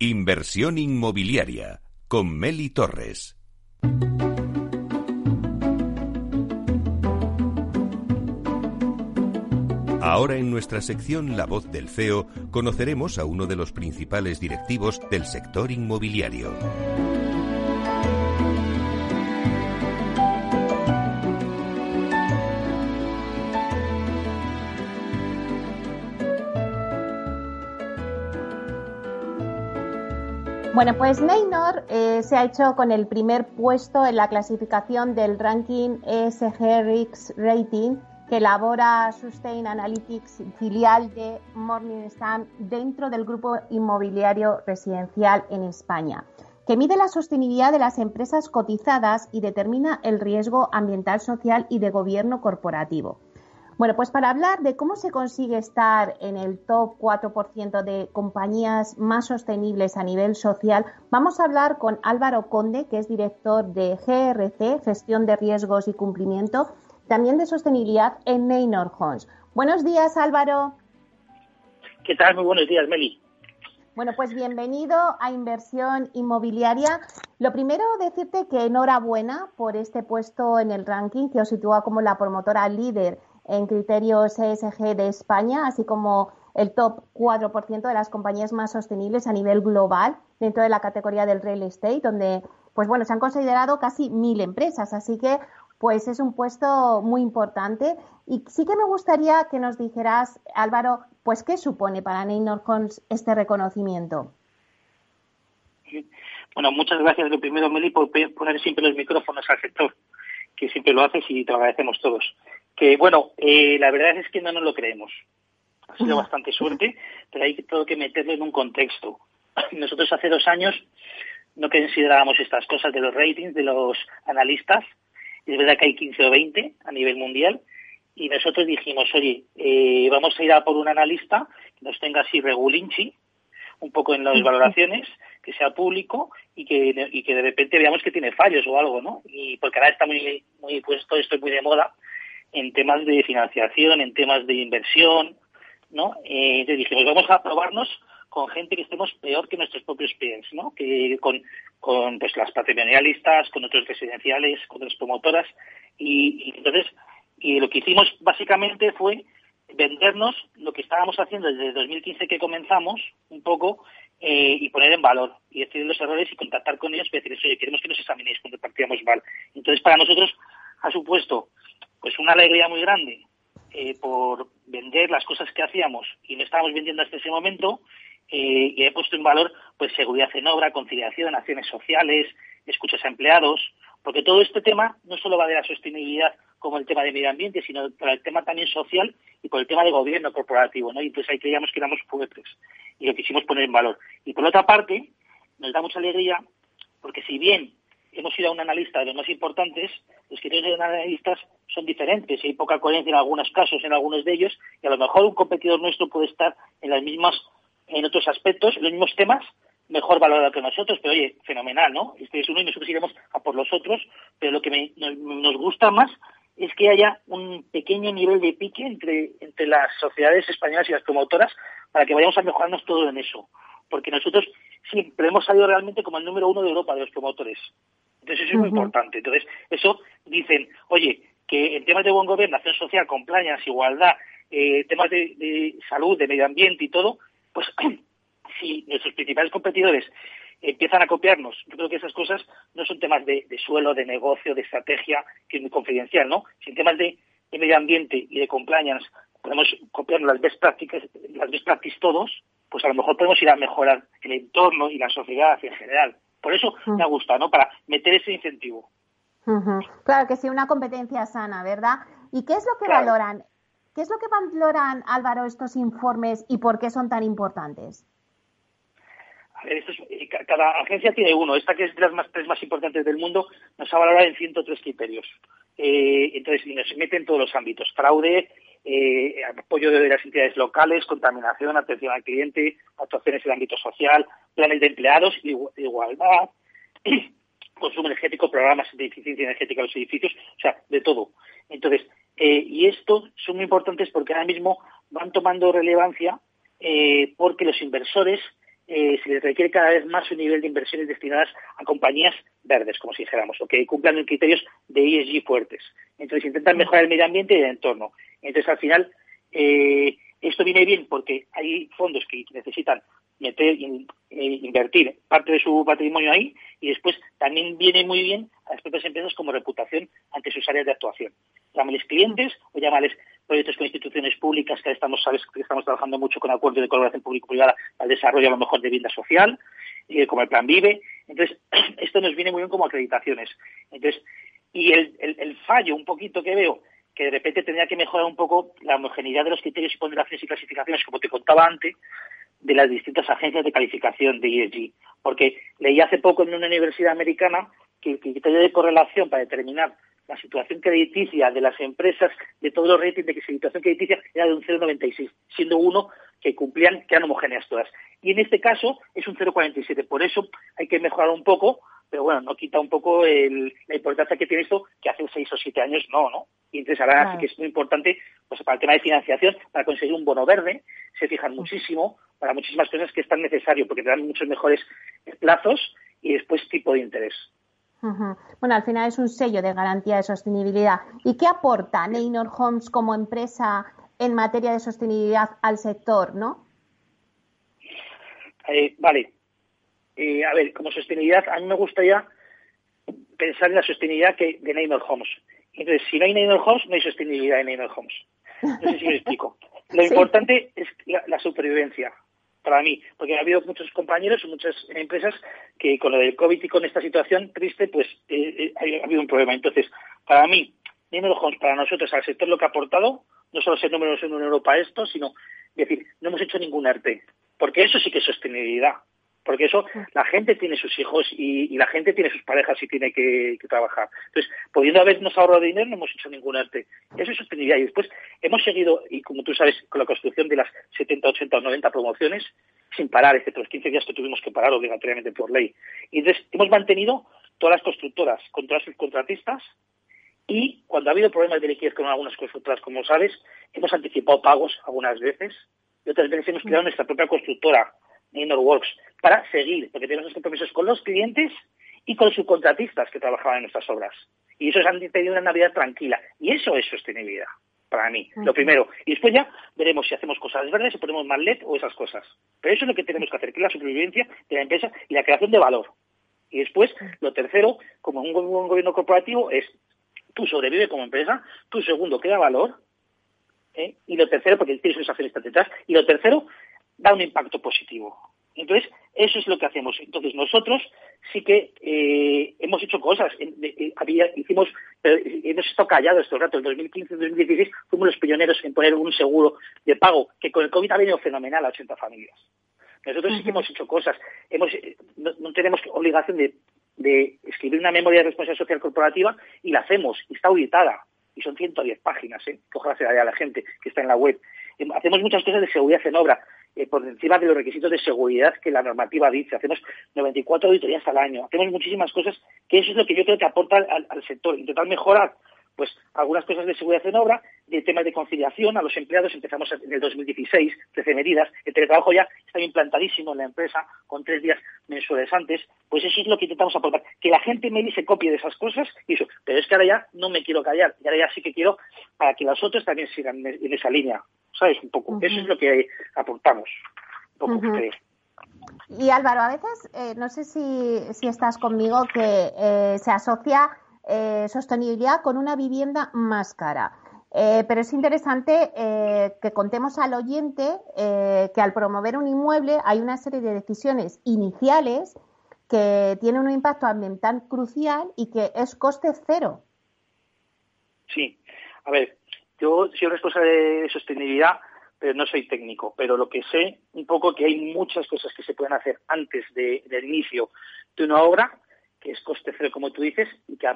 Inversión inmobiliaria con Meli Torres. Ahora en nuestra sección La voz del CEO conoceremos a uno de los principales directivos del sector inmobiliario. Bueno, pues Neynor eh, se ha hecho con el primer puesto en la clasificación del ranking ESG Rating que elabora Sustain Analytics, filial de Morningstar, dentro del grupo inmobiliario residencial en España, que mide la sostenibilidad de las empresas cotizadas y determina el riesgo ambiental, social y de gobierno corporativo. Bueno, pues para hablar de cómo se consigue estar en el top 4% de compañías más sostenibles a nivel social, vamos a hablar con Álvaro Conde, que es director de GRC, Gestión de Riesgos y Cumplimiento, también de sostenibilidad en Neynor Homes. Buenos días, Álvaro. ¿Qué tal? Muy buenos días, Meli. Bueno, pues bienvenido a Inversión Inmobiliaria. Lo primero, decirte que enhorabuena por este puesto en el ranking que os sitúa como la promotora líder en criterios ESG de España, así como el top 4% de las compañías más sostenibles a nivel global dentro de la categoría del real estate, donde pues bueno, se han considerado casi mil empresas, así que pues es un puesto muy importante. Y sí que me gustaría que nos dijeras, Álvaro, pues qué supone para Neynor este reconocimiento. Bueno, muchas gracias lo primero, Meli, por poner siempre los micrófonos al sector, que siempre lo haces y te agradecemos todos que bueno, eh, la verdad es que no nos lo creemos. Ha sido bastante suerte, pero hay todo que meterlo en un contexto. Nosotros hace dos años no considerábamos estas cosas de los ratings de los analistas. Es verdad que hay 15 o 20 a nivel mundial. Y nosotros dijimos, oye, eh, vamos a ir a por un analista que nos tenga así regulinchi, un poco en las valoraciones, que sea público y que, y que de repente veamos que tiene fallos o algo, ¿no? Y porque ahora está muy, muy puesto, esto es muy de moda, en temas de financiación, en temas de inversión, ¿no? Eh, entonces dijimos, vamos a probarnos con gente que estemos peor que nuestros propios peers, ¿no? Que con, con pues, las patrimonialistas, con otros residenciales, con otras promotoras. Y, entonces, y lo que hicimos básicamente fue vendernos lo que estábamos haciendo desde 2015 que comenzamos, un poco, eh, y poner en valor, y decir los errores y contactar con ellos y decirles, oye, queremos que nos examinéis cuando partíamos mal. Entonces, para nosotros ha supuesto pues una alegría muy grande eh, por vender las cosas que hacíamos y no estábamos vendiendo hasta ese momento eh, y he puesto en valor pues seguridad en obra, conciliación, acciones sociales, escuchas a empleados, porque todo este tema no solo va de la sostenibilidad como el tema de medio ambiente, sino por el tema también social y por el tema de gobierno corporativo, ¿no? Y entonces ahí creíamos que éramos fuertes y lo quisimos poner en valor. Y por otra parte, nos da mucha alegría porque si bien hemos ido a un analista de los más importantes, los criterios de analistas son diferentes hay poca coherencia en algunos casos, en algunos de ellos, y a lo mejor un competidor nuestro puede estar en las mismas, en otros aspectos, en los mismos temas, mejor valorado que nosotros, pero oye, fenomenal, ¿no? Este es uno y nosotros iremos a por los otros, pero lo que nos, gusta más es que haya un pequeño nivel de pique entre, entre las sociedades españolas y las promotoras para que vayamos a mejorarnos todo en eso. Porque nosotros siempre hemos salido realmente como el número uno de Europa de los promotores. Entonces eso es muy importante. Entonces, eso dicen, oye, que en temas de buen gobierno, acción social, compliance, igualdad, eh, temas de, salud, de medio ambiente y todo, pues si nuestros principales competidores empiezan a copiarnos, yo creo que esas cosas no son temas de, suelo, de negocio, de estrategia, que es muy confidencial, ¿no? Si en temas de, medio ambiente y de compliance podemos copiarnos las best practices, las best practices todos, pues a lo mejor podemos ir a mejorar el entorno y la sociedad en general. Por eso me ha gustado, ¿no? Para meter ese incentivo. Claro que sí, una competencia sana, ¿verdad? ¿Y qué es lo que valoran? ¿Qué es lo que valoran, Álvaro, estos informes y por qué son tan importantes? A ver, eh, cada agencia tiene uno. Esta, que es de las más, tres más importantes del mundo, nos ha valorado en 103 criterios. Eh, entonces, nos mete en todos los ámbitos. Fraude, eh, apoyo de las entidades locales, contaminación, atención al cliente, actuaciones en el ámbito social, planes de empleados, igualdad, consumo energético, programas de eficiencia energética de los edificios, o sea, de todo. Entonces, eh, y esto son muy importantes porque ahora mismo van tomando relevancia eh, porque los inversores eh, se les requiere cada vez más un nivel de inversiones destinadas a compañías verdes, como si dijéramos, o que cumplan criterios de ESG fuertes. Entonces intentan mejorar el medio ambiente y el entorno. Entonces al final eh, esto viene bien porque hay fondos que necesitan meter, eh, invertir parte de su patrimonio ahí y después también viene muy bien a las propias empresas como reputación ante sus áreas de actuación. Llámales clientes o llámales proyectos con instituciones públicas que estamos, sabes, que estamos trabajando mucho con acuerdos de colaboración público-privada al desarrollo a lo mejor de vida social, eh, como el Plan Vive. Entonces, esto nos viene muy bien como acreditaciones. Entonces, y el, el fallo un poquito que veo que de repente tendría que mejorar un poco la homogeneidad de los criterios y ponderaciones y clasificaciones, como te contaba antes, de las distintas agencias de calificación de ESG. Porque leí hace poco en una universidad americana que el criterio de correlación para determinar la situación crediticia de las empresas de todos los ratings de que situación crediticia era de un 0,96, siendo uno que cumplían, que eran homogéneas todas. Y en este caso es un 0,47. Por eso hay que mejorar un poco, pero bueno, no quita un poco la importancia que tiene esto, que hace seis o siete años no, ¿no? Y entonces ahora sí que es muy importante, pues para el tema de financiación, para conseguir un bono verde, se fijan muchísimo para muchísimas cosas que es tan necesario, porque te dan muchos mejores plazos y después tipo de interés. Bueno, al final es un sello de garantía de sostenibilidad. ¿Y qué aporta Neynor Homes como empresa en materia de sostenibilidad al sector, no? Eh, vale. Eh, a ver, como sostenibilidad, a mí me gustaría pensar en la sostenibilidad que, de Neynor Homes. Entonces, si no hay Neynor Homes, no hay sostenibilidad en Neynor Homes. No sé si me explico. Lo importante es la supervivencia para mí, porque ha habido muchos compañeros y muchas empresas que con lo del COVID y con esta situación triste, pues eh, eh, ha habido un problema. Entonces, para mí, para nosotros, al sector lo que ha aportado, no solo ser números en Europa esto, sino decir, no hemos hecho ningún ERTE, porque eso sí que es sostenibilidad porque eso la gente tiene sus hijos y, la gente tiene sus parejas y tiene que, trabajar. Entonces, pudiendo habernos ahorrado dinero, no hemos hecho ningún arte. Eso es sostenibilidad. Y después hemos seguido, y como tú sabes, con la construcción de las 70, 80 o 90 promociones, sin parar, excepto los 15 días que tuvimos que parar obligatoriamente por ley. Y entonces hemos mantenido todas las constructoras con todas sus contratistas y cuando ha habido problemas de liquidez con algunas constructoras, como sabes, hemos anticipado pagos algunas veces y otras veces hemos creado nuestra propia constructora Works, para seguir, porque tenemos compromisos con los clientes y con los subcontratistas que trabajaban en nuestras obras. Y eso es han tenido una Navidad tranquila. Y eso es sostenibilidad, para mí, lo primero. Y después ya veremos si hacemos cosas verdes, si ponemos más LED o esas cosas. Pero eso es lo que tenemos que hacer, que es la supervivencia de la empresa y la creación de valor. Y después, lo tercero, como un, un gobierno corporativo, es tú sobrevive como empresa, tú segundo, crea valor, ¿eh? y lo tercero, porque tienes sus accionistas detrás, y lo tercero, da un impacto positivo. Entonces, eso es lo que hacemos. Entonces, nosotros sí que eh, hemos hecho cosas. Eh, había, hicimos, hemos estado callados estos ratos. En 2015 2016 fuimos los pioneros en poner un seguro de pago, que con el COVID ha venido fenomenal a 80 familias. Nosotros sí que hemos hecho cosas. Hemos, eh, no, tenemos obligación de, escribir una memoria de responsabilidad social corporativa y la hacemos, y está auditada. Y son 110 páginas, ¿eh? que ojalá se la a la gente que está en la web. Hacemos muchas cosas de seguridad en obra. Eh, por encima de los requisitos de seguridad que la normativa dice. Hacemos 94 auditorías al año, hacemos muchísimas cosas, que eso es lo que yo creo que aporta al, sector. Intentar mejorar pues algunas cosas de seguridad en obra, de temas de conciliación a los empleados, empezamos en el 2016, 13 medidas, el teletrabajo ya está implantadísimo en la empresa, con tres días mensuales antes, pues eso es lo que intentamos aportar, que la gente me se copie de esas cosas y eso, pero es que ahora ya no me quiero callar, y ahora ya sí que quiero para que los otros también sigan en esa línea. ¿Sabes? Un poco. Eso es lo que aportamos. Y Álvaro, a veces, eh, no sé si, si, estás conmigo, que eh, se asocia eh, sostenibilidad con una vivienda más cara. pero es interesante que contemos al oyente que al promover un inmueble hay una serie de decisiones iniciales que tienen un impacto ambiental crucial y que es coste cero. Sí, a ver, yo soy responsable de sostenibilidad, pero no soy técnico. Pero lo que sé un poco que hay muchas cosas que se pueden hacer antes del inicio de una obra, que es coste cero, como tú dices, y que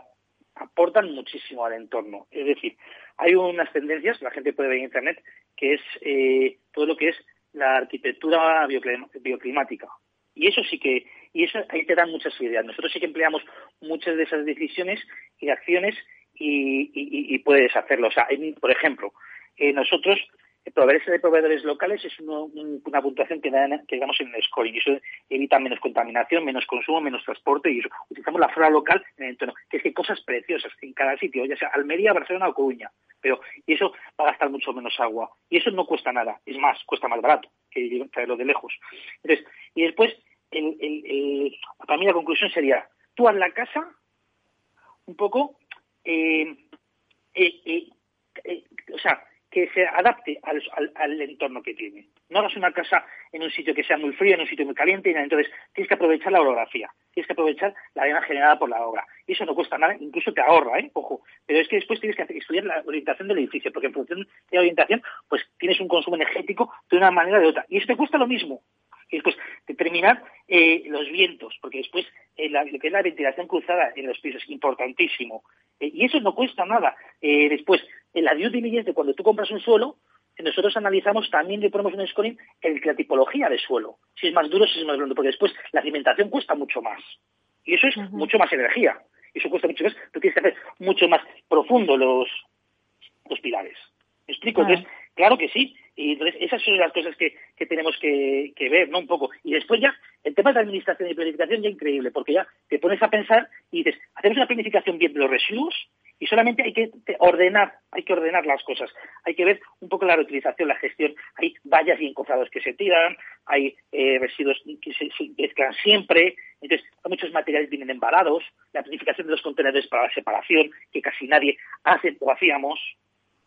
aportan muchísimo al entorno. Es decir, hay unas tendencias, la gente puede ver en Internet, que es eh, todo lo que es la arquitectura bioclimática. Y eso sí que, y eso ahí te dan muchas ideas. Nosotros sí que empleamos muchas de esas decisiones y acciones y, puedes hacerlo. O sea, por ejemplo, eh, nosotros proveerse de proveedores locales es una puntuación que, dan, que damos en el scoring. Y eso evita menos contaminación, menos consumo, menos transporte y eso. Utilizamos la flora local en el entorno. Que es que cosas preciosas en cada sitio, ya sea Almería, Barcelona o Coruña. Pero, y eso va a gastar mucho menos agua. Y eso no cuesta nada. Es más, cuesta más barato que traerlo de lejos. Entonces, y después, el, para mí la conclusión sería, tú haz la casa un poco, eh, eh, eh, o sea, que se adapte al, entorno que tiene. No hagas una casa en un sitio que sea muy frío, en un sitio muy caliente, y entonces tienes que aprovechar la orografía, tienes que aprovechar la arena generada por la obra. Y eso no cuesta nada, incluso te ahorra, ¿eh? Ojo. Pero es que después tienes que estudiar la orientación del edificio, porque en función de la orientación, pues tienes un consumo energético de una manera o de otra. Y eso te cuesta lo mismo. Y después determinar eh, los vientos, porque después eh, lo que es la ventilación cruzada en los pisos es importantísimo. Eh, y eso no cuesta nada. después, en la due diligence cuando tú compras un suelo, nosotros analizamos también le ponemos un scoring el, la tipología de suelo. Si es más duro, si es más blando, porque después la alimentación cuesta mucho más. Y eso es mucho más energía. Eso cuesta mucho más, tú tienes que hacer mucho más profundo los, los pilares. ¿Me explico? Entonces, claro que sí. Y entonces esas son las cosas que, tenemos que, ver, ¿no? Un poco. Y después ya, el tema de administración y planificación ya increíble, porque ya te pones a pensar y dices, hacemos una planificación bien de los residuos y solamente hay que ordenar, hay que ordenar las cosas. Hay que ver un poco la reutilización, la gestión. Hay vallas y encozados que se tiran, hay eh, residuos que se, mezclan siempre, entonces muchos materiales vienen embalados, la planificación de los contenedores para la separación, que casi nadie hace o hacíamos,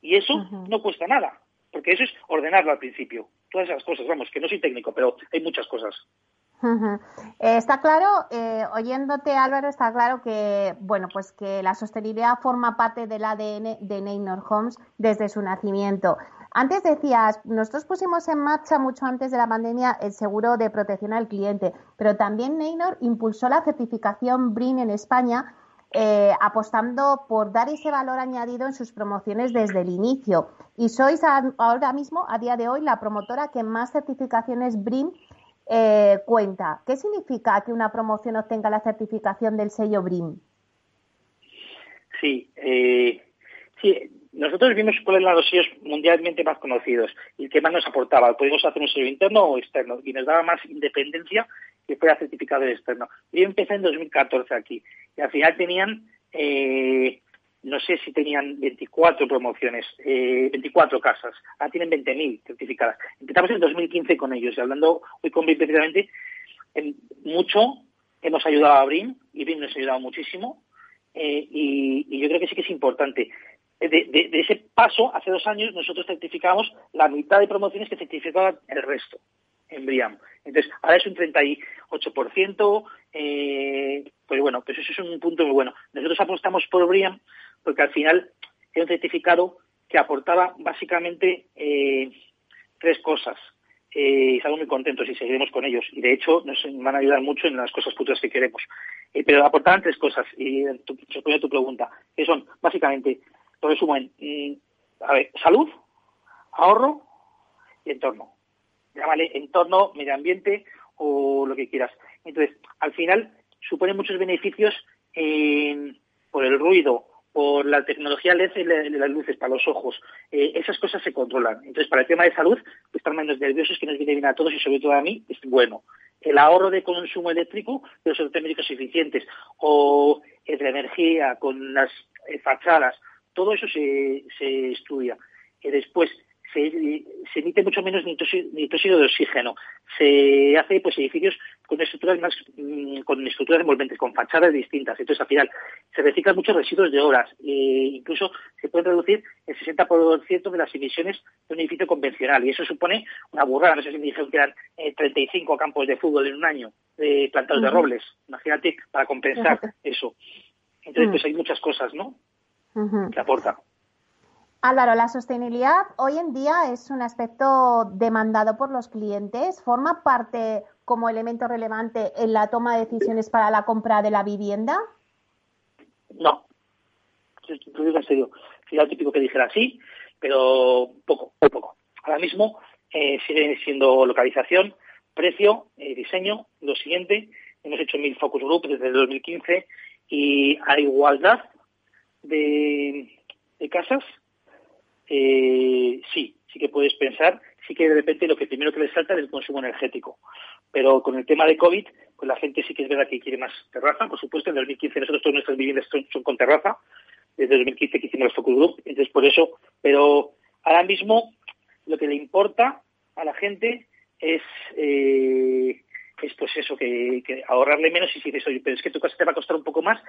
y eso no cuesta nada porque eso es ordenarlo al principio. Todas esas cosas, vamos, que no soy técnico, pero hay muchas cosas. Eh, está claro, eh, oyéndote Álvaro, está claro que bueno, pues que la sostenibilidad forma parte del ADN de Neynor Homes desde su nacimiento. Antes decías, nosotros pusimos en marcha mucho antes de la pandemia el seguro de protección al cliente, pero también Neynor impulsó la certificación BRIN en España eh, apostando por dar ese valor añadido en sus promociones desde el inicio. Y sois ahora mismo, a día de hoy, la promotora que más certificaciones BRIM eh, cuenta. ¿Qué significa que una promoción obtenga la certificación del sello BRIM? Sí, eh, sí, nosotros vimos cuáles eran los sellos mundialmente más conocidos y que más nos aportaba. Podíamos hacer un sello interno o externo y nos daba más independencia que fuera certificado externo. Yo empecé en 2014 aquí y al final tenían, eh, no sé si tenían 24 promociones, eh, 24 casas. Ahora tienen 20.000 certificadas. Empezamos en 2015 con ellos y hablando hoy con BIM precisamente, en mucho hemos ayudado a BRIM y BRIM nos ha ayudado muchísimo. Eh, y, y, yo creo que sí que es importante. De, de, de, ese paso, hace dos años, nosotros certificamos la mitad de promociones que certificaban el resto en BRIAM. Entonces, ahora es un 38%, eh, pues bueno, pues eso es un punto muy bueno. Nosotros apostamos por BRIAM porque al final es un certificado que aportaba básicamente eh, tres cosas. Eh, estamos muy contentos y seguiremos con ellos. Y de hecho nos van a ayudar mucho en las cosas futuras que queremos. Eh, pero aportaban tres cosas, y tu, respondiendo a tu pregunta, que son básicamente, lo resumo en, mm, a ver, salud, ahorro y entorno llámale entorno, medio ambiente o lo que quieras. Entonces, al final supone muchos beneficios por el ruido, por la tecnología LED de las luces para los ojos. Eh, esas cosas se controlan. Entonces, para el tema de salud, pues, estar menos nerviosos, que nos viene bien a todos y sobre todo a mí, es bueno. El ahorro de consumo eléctrico de los eléctricos eficientes o la energía con las eh, fachadas, todo eso se, se estudia. Y después, se, emite mucho menos nitróxido de oxígeno. Se hace pues edificios con estructuras más mm, con estructuras envolventes, con fachadas distintas. Entonces, al final, se reciclan muchos residuos de obras. E incluso se puede reducir el 60% de las emisiones de un edificio convencional. Y eso supone una burrada. No sé si me dijeron que eran 35 eh, campos de fútbol en un año de plantados de robles. Imagínate, para compensar eso. Entonces, pues hay muchas cosas, ¿no? Que aporta. Álvaro, la sostenibilidad hoy en día es un aspecto demandado por los clientes. ¿Forma parte como elemento relevante en la toma de decisiones para la compra de la vivienda? No. Te digo en serio. Sería típico que dijera sí, pero poco, muy poco. Ahora mismo eh, sigue siendo localización, precio, eh, diseño. Lo siguiente, hemos hecho mil focus group desde el 2015 y a igualdad de casas eh, sí, sí que puedes pensar, sí que de repente lo que primero que les salta es el consumo energético. Pero con el tema de COVID, pues la gente sí que es verdad que quiere más terraza. Por supuesto, en 2015 nosotros todas nuestras viviendas son, con terraza, desde 2015 que hicimos el Focus Group, entonces por eso, pero ahora mismo lo que le importa a la gente es eh, es pues eso, que, ahorrarle menos y si dices, oye, pero es que tu casa te va a costar un poco más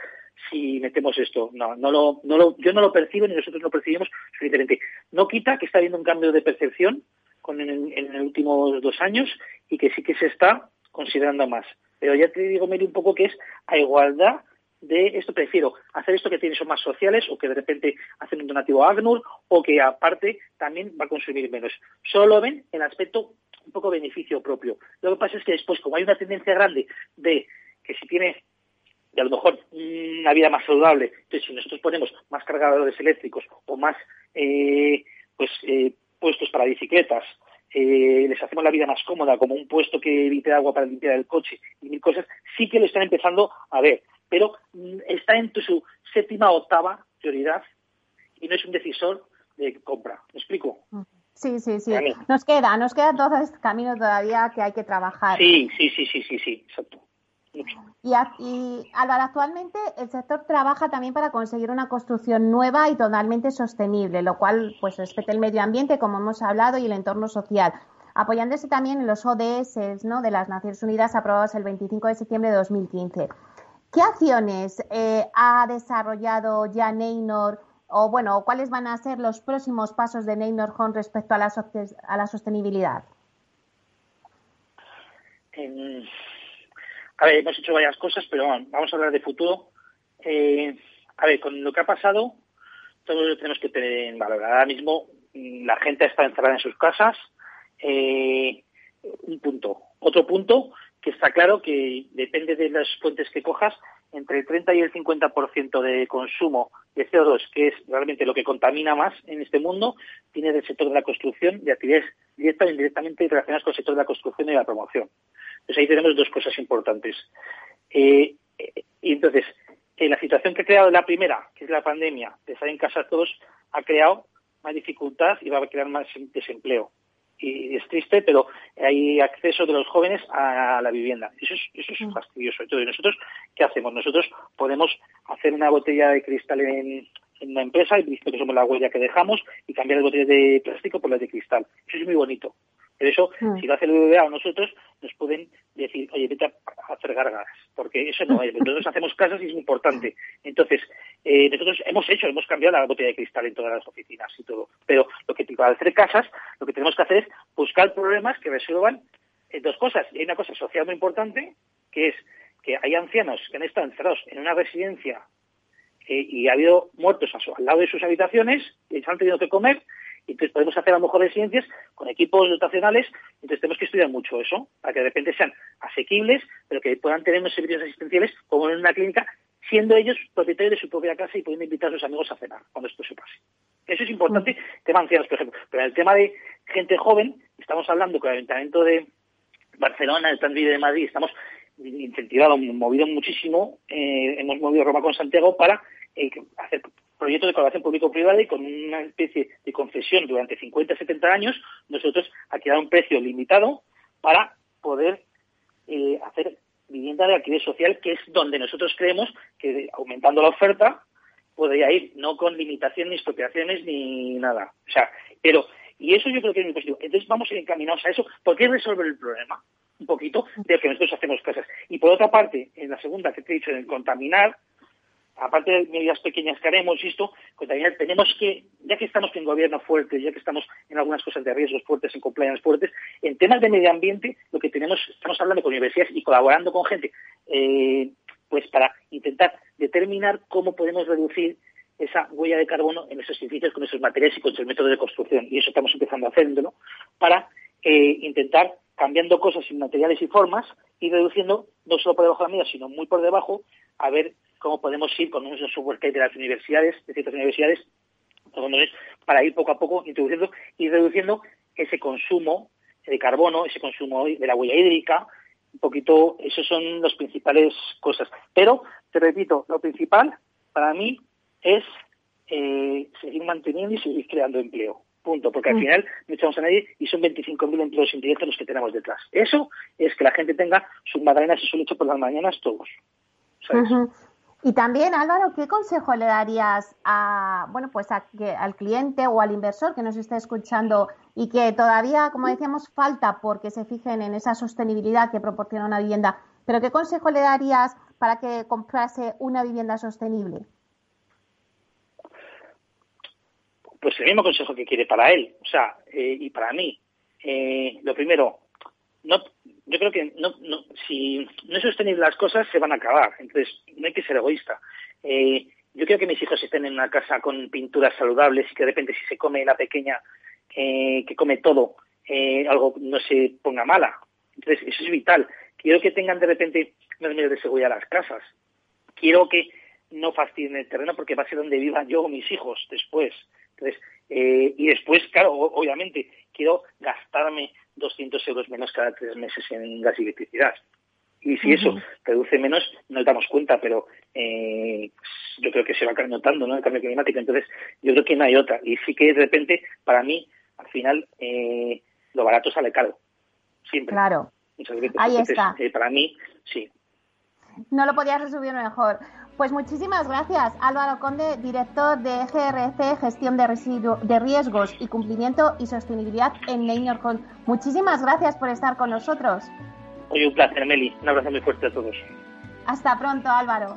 si metemos esto. No, no lo, no lo, yo no lo percibo ni nosotros lo percibimos suficientemente. No quita que está habiendo un cambio de percepción con, en, en, los últimos dos años y que sí que se está considerando más. Pero ya te digo, Mary, un poco que es a igualdad de esto prefiero hacer esto que tiene son más sociales o que de repente hacen un donativo a ACNUR o que aparte también va a consumir menos. Solo ven el aspecto un poco beneficio propio. Lo que pasa es que después, como hay una tendencia grande de que si tiene de a lo mejor una vida más saludable, entonces si nosotros ponemos más cargadores eléctricos o más eh, pues eh, puestos para bicicletas, eh, les hacemos la vida más cómoda, como un puesto que evite agua para limpiar el coche y mil cosas, sí que lo están empezando a ver. Pero mm, está en su séptima o octava prioridad y no es un decisor de compra. ¿Me explico? Sí, sí, sí. Nos queda, nos queda todo este camino todavía que hay que trabajar. Sí, sí, sí, sí, sí, sí, exacto. Y, y Álvaro, actualmente el sector trabaja también para conseguir una construcción nueva y totalmente sostenible, lo cual pues respete el medio ambiente, como hemos hablado, y el entorno social, apoyándose también en los ODS ¿no? de las Naciones Unidas aprobados el 25 de septiembre de 2015. ¿Qué acciones eh, ha desarrollado ya Neynor o bueno, cuáles van a ser los próximos pasos de Neynor con respecto a la, sostenibilidad? a ver, hemos hecho varias cosas, pero vamos a hablar de futuro. Eh, a ver, con lo que ha pasado, todos lo tenemos que tener en valor. Ahora mismo mm, la gente está encerrada en sus casas. Eh, un punto. Otro punto que está claro que depende de las fuentes que cojas, entre el 30 y el 50% de consumo de CO2, que es realmente lo que contamina más en este mundo, viene del sector de la construcción, de actividades directas e indirectamente relacionadas con el sector de la construcción y la promoción. Entonces ahí tenemos dos cosas importantes. Eh, y entonces, en la situación que ha creado la primera, que es la pandemia, de estar en casa todos, ha creado más dificultad y va a crear más desempleo y es triste, pero hay acceso de los jóvenes a la vivienda. Eso es, eso es mm. fastidioso. Entonces, ¿nosotros qué hacemos? Nosotros podemos hacer una botella de cristal en, en una empresa, y visto que somos la huella que dejamos, y cambiar las botellas de plástico por las de cristal. Eso es muy bonito. Pero eso, mm. si lo hace el BBVA o nosotros, nos pueden decir, oye, vete a hacer gargas, porque eso no es. Nosotros hacemos casas y es muy importante. Entonces, eh, nosotros hemos hecho, hemos cambiado la botella de cristal en todas las oficinas y todo. Pero lo que para hacer casas, lo que tenemos que hacer es buscar problemas que resuelvan eh, dos cosas. Y hay una cosa social muy importante, que es que hay ancianos que han estado encerrados en una residencia eh, y ha habido muertos al lado de sus habitaciones y se han tenido que comer entonces podemos hacer a lo mejor residencias con equipos dotacionales, entonces tenemos que estudiar mucho eso, para que de repente sean asequibles, pero que puedan tener unos servicios asistenciales como en una clínica, siendo ellos propietarios de su propia casa y pudiendo invitar a sus amigos a cenar cuando esto se pase. Eso es importante, mm. tema ancianos, por ejemplo. Pero en el tema de gente joven, estamos hablando con el Ayuntamiento de Barcelona, el Plan de Madrid, estamos incentivado, movido muchísimo, eh, hemos movido Roma con Santiago para eh, hacer proyectos de colaboración público-privada y con una especie de concesión durante 50, 70 años, nosotros aquí da un precio limitado para poder eh, hacer vivienda de alquiler social, que es donde nosotros creemos que aumentando la oferta podría ir, no con limitaciones, ni expropiaciones, ni nada. O sea, pero, y eso yo creo que es muy positivo. Entonces vamos encaminados a eso, porque es resolver el problema, un poquito, de que nosotros hacemos cosas. Y por otra parte, en la segunda que te he dicho, en el contaminar, aparte de medidas pequeñas que haremos, esto, pues también tenemos que, ya que estamos en gobierno fuerte, ya que estamos en algunas cosas de riesgos fuertes, en compliance fuertes, en temas de medio ambiente, lo que tenemos, estamos hablando con universidades y colaborando con gente, eh, pues para intentar determinar cómo podemos reducir esa huella de carbono en esos edificios con esos materiales y con esos métodos de construcción. Y eso estamos empezando a hacerlo para eh, intentar cambiando cosas en materiales y formas y reduciendo no solo por debajo de la media, sino muy por debajo, a ver cómo podemos ir con unos software que hay de las universidades, de ciertas universidades, para ir poco a poco introduciendo y reduciendo ese consumo de carbono, ese consumo de la huella hídrica, un poquito, esas son las principales cosas. Pero, te repito, lo principal para mí es eh, seguir manteniendo y seguir creando empleo, punto, porque al mm. final no echamos a nadie y son 25.000 empleos indirectos los que tenemos detrás. Eso es que la gente tenga sus madrenas y su lecho por las mañanas todos. Y también, Álvaro, ¿qué consejo le darías a, bueno, pues al cliente o al inversor que nos está escuchando y que todavía, como decíamos, falta porque se fijen en esa sostenibilidad que proporciona una vivienda? Pero ¿qué consejo le darías para que comprase una vivienda sostenible? Pues el mismo consejo que quiere para él, o sea, eh, y para mí. Eh, lo primero, no, yo creo que no, no, si no es sostenible las cosas, se van a acabar. Entonces, no hay que ser egoísta. Eh, yo quiero que mis hijos estén en una casa con pinturas saludables y que de repente si se come la pequeña, eh, que come todo, eh, algo no se ponga mala. Entonces, eso es vital. Quiero que tengan de repente unos medios de seguridad las casas. Quiero que no fastidien el terreno porque va a ser donde vivan yo o mis hijos después. Entonces, eh, y después, claro, obviamente, quiero gastarme 200 euros menos cada tres meses en gas y electricidad. Y si eso reduce menos, nos damos cuenta, pero eh, yo creo que se va notando ¿no? el cambio climático. Entonces, yo creo que no hay otra. Y sí que de repente, para mí, al final, eh, lo barato sale caro. Siempre. Claro. Ahí está. para mí, sí. No lo podías resumir mejor. Pues muchísimas gracias, Álvaro Conde, director de GRC, Gestión de, de Riesgos y Cumplimiento y Sostenibilidad en Neynor Muchísimas gracias por estar con nosotros. Hoy un placer, Meli. Un abrazo muy fuerte a todos. Hasta pronto, Álvaro.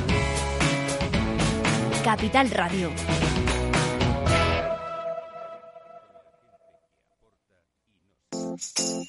Capital Radio.